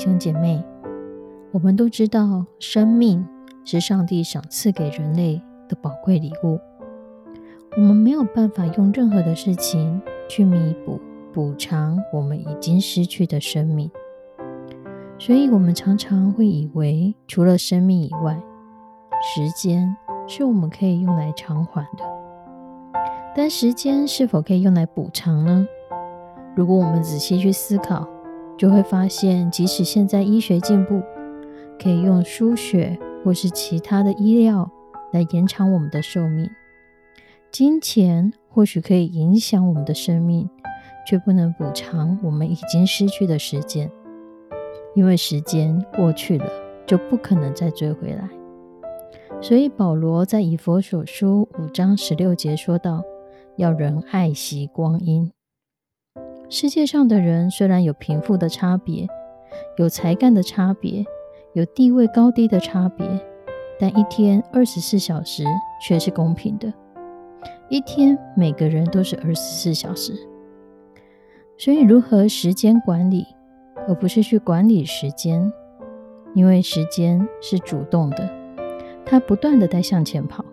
兄姐妹，我们都知道，生命是上帝赏赐给人类的宝贵礼物。我们没有办法用任何的事情去弥补、补偿我们已经失去的生命，所以，我们常常会以为，除了生命以外，时间是我们可以用来偿还的。但时间是否可以用来补偿呢？如果我们仔细去思考，就会发现，即使现在医学进步，可以用输血或是其他的医疗来延长我们的寿命，金钱或许可以影响我们的生命，却不能补偿我们已经失去的时间，因为时间过去了，就不可能再追回来。所以保罗在以佛所书五章十六节说道：“要人爱惜光阴。”世界上的人虽然有贫富的差别，有才干的差别，有地位高低的差别，但一天二十四小时却是公平的。一天每个人都是二十四小时，所以如何时间管理，而不是去管理时间，因为时间是主动的，它不断的在向前跑。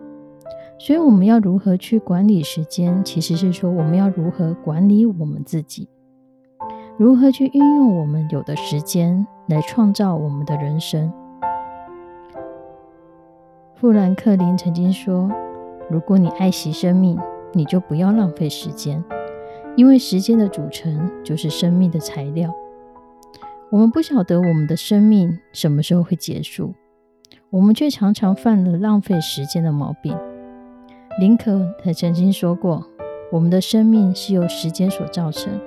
所以我们要如何去管理时间？其实是说我们要如何管理我们自己，如何去运用我们有的时间来创造我们的人生。富兰克林曾经说：“如果你爱惜生命，你就不要浪费时间，因为时间的组成就是生命的材料。我们不晓得我们的生命什么时候会结束，我们却常常犯了浪费时间的毛病。”林肯他曾经说过：“我们的生命是由时间所造成，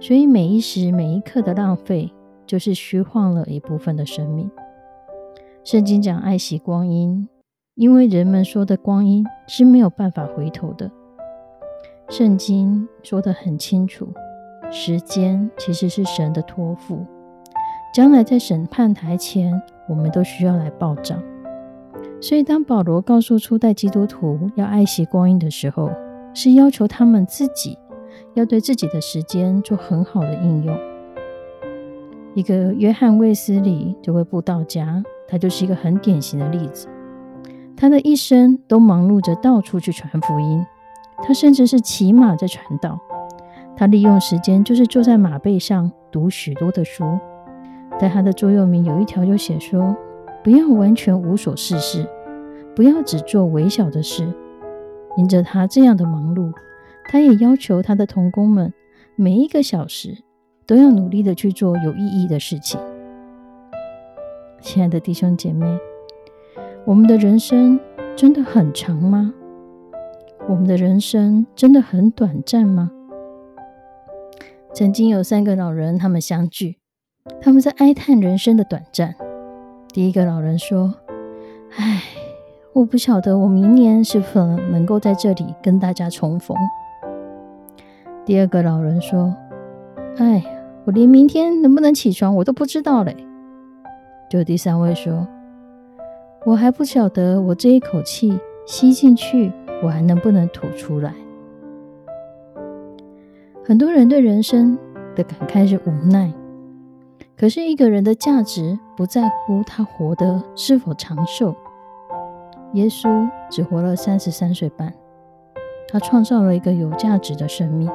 所以每一时每一刻的浪费，就是虚晃了一部分的生命。”圣经讲爱惜光阴，因为人们说的光阴是没有办法回头的。圣经说得很清楚，时间其实是神的托付，将来在审判台前，我们都需要来报账。所以，当保罗告诉初代基督徒要爱惜光阴的时候，是要求他们自己要对自己的时间做很好的应用。一个约翰卫斯理这位布道家，他就是一个很典型的例子。他的一生都忙碌着到处去传福音，他甚至是骑马在传道。他利用时间就是坐在马背上读许多的书。在他的座右铭有一条就写说。不要完全无所事事，不要只做微小的事。因着他这样的忙碌，他也要求他的童工们每一个小时都要努力的去做有意义的事情。亲爱的弟兄姐妹，我们的人生真的很长吗？我们的人生真的很短暂吗？曾经有三个老人，他们相聚，他们在哀叹人生的短暂。第一个老人说：“唉，我不晓得我明年是否能够在这里跟大家重逢。”第二个老人说：“唉，我连明天能不能起床我都不知道嘞。”就第三位说：“我还不晓得我这一口气吸进去，我还能不能吐出来。”很多人对人生的感慨是无奈。可是，一个人的价值不在乎他活得是否长寿。耶稣只活了三十三岁半，他创造了一个有价值的生命。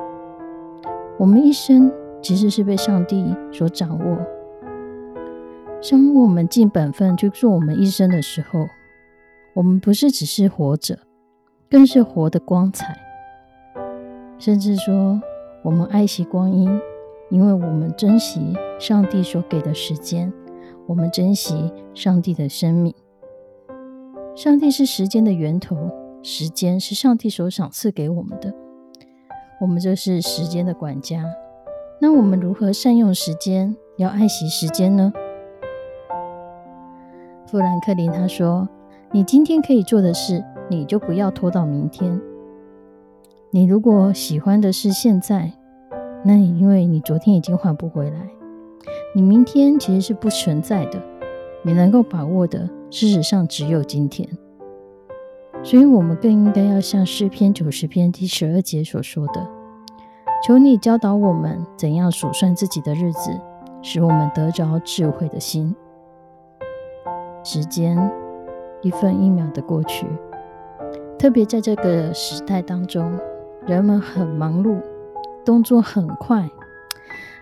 我们一生其实是被上帝所掌握。当我们尽本分去做我们一生的时候，我们不是只是活着，更是活得光彩。甚至说，我们爱惜光阴，因为我们珍惜上帝所给的时间，我们珍惜上帝的生命。上帝是时间的源头，时间是上帝所赏赐给我们的。我们就是时间的管家。那我们如何善用时间，要爱惜时间呢？富兰克林他说：“你今天可以做的事，你就不要拖到明天。你如果喜欢的是现在，那你因为你昨天已经换不回来，你明天其实是不存在的。你能够把握的，事实上只有今天。所以，我们更应该要像诗篇九十篇第十二节所说的：求你教导我们怎样数算自己的日子，使我们得着智慧的心。”时间一分一秒的过去，特别在这个时代当中，人们很忙碌，动作很快，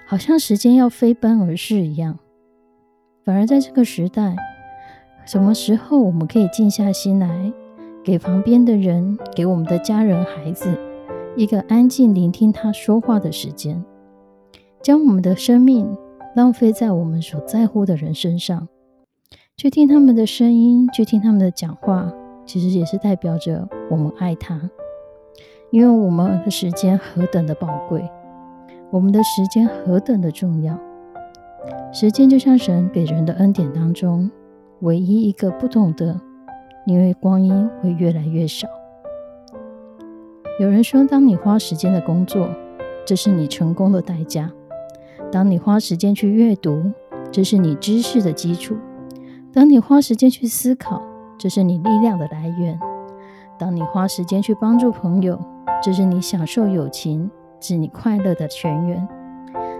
好像时间要飞奔而逝一样。反而在这个时代，什么时候我们可以静下心来，给旁边的人，给我们的家人、孩子一个安静聆听他说话的时间，将我们的生命浪费在我们所在乎的人身上？去听他们的声音，去听他们的讲话，其实也是代表着我们爱他，因为我们的时间何等的宝贵，我们的时间何等的重要。时间就像神给人的恩典当中唯一一个不懂得，因为光阴会越来越少。有人说，当你花时间的工作，这是你成功的代价；当你花时间去阅读，这是你知识的基础。当你花时间去思考，这是你力量的来源；当你花时间去帮助朋友，这是你享受友情、是你快乐的泉源；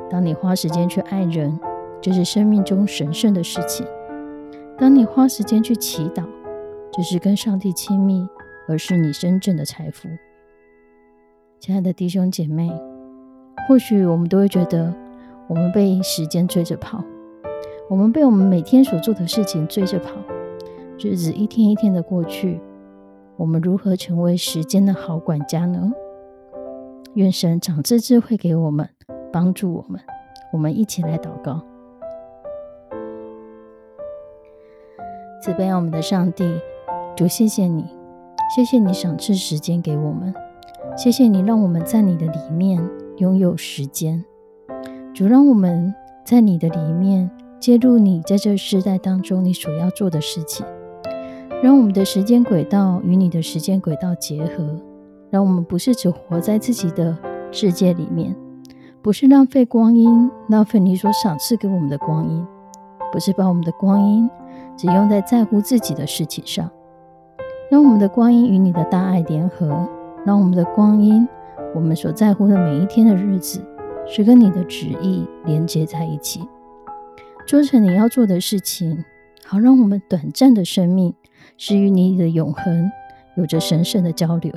当你花时间去爱人，这是生命中神圣的事情；当你花时间去祈祷，这是跟上帝亲密，而是你真正的财富。亲爱的弟兄姐妹，或许我们都会觉得，我们被时间追着跑。我们被我们每天所做的事情追着跑，日子一天一天的过去，我们如何成为时间的好管家呢？愿神长赐智慧给我们，帮助我们。我们一起来祷告：慈悲我们的上帝，主，谢谢你，谢谢你赏赐时间给我们，谢谢你让我们在你的里面拥有时间。主，让我们在你的里面。揭露你在这世代当中你所要做的事情，让我们的时间轨道与你的时间轨道结合，让我们不是只活在自己的世界里面，不是浪费光阴，浪费你所赏赐给我们的光阴，不是把我们的光阴只用在在乎自己的事情上，让我们的光阴与你的大爱联合，让我们的光阴，我们所在乎的每一天的日子，是跟你的旨意连接在一起。做成你要做的事情，好让我们短暂的生命是与你的永恒有着神圣的交流。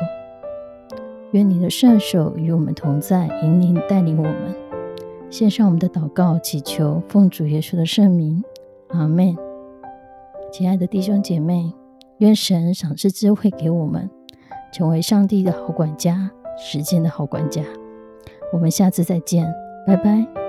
愿你的圣手与我们同在，引领带领我们。献上我们的祷告，祈求奉主耶稣的圣名，阿门。亲爱的弟兄姐妹，愿神赏赐智慧给我们，成为上帝的好管家，时间的好管家。我们下次再见，拜拜。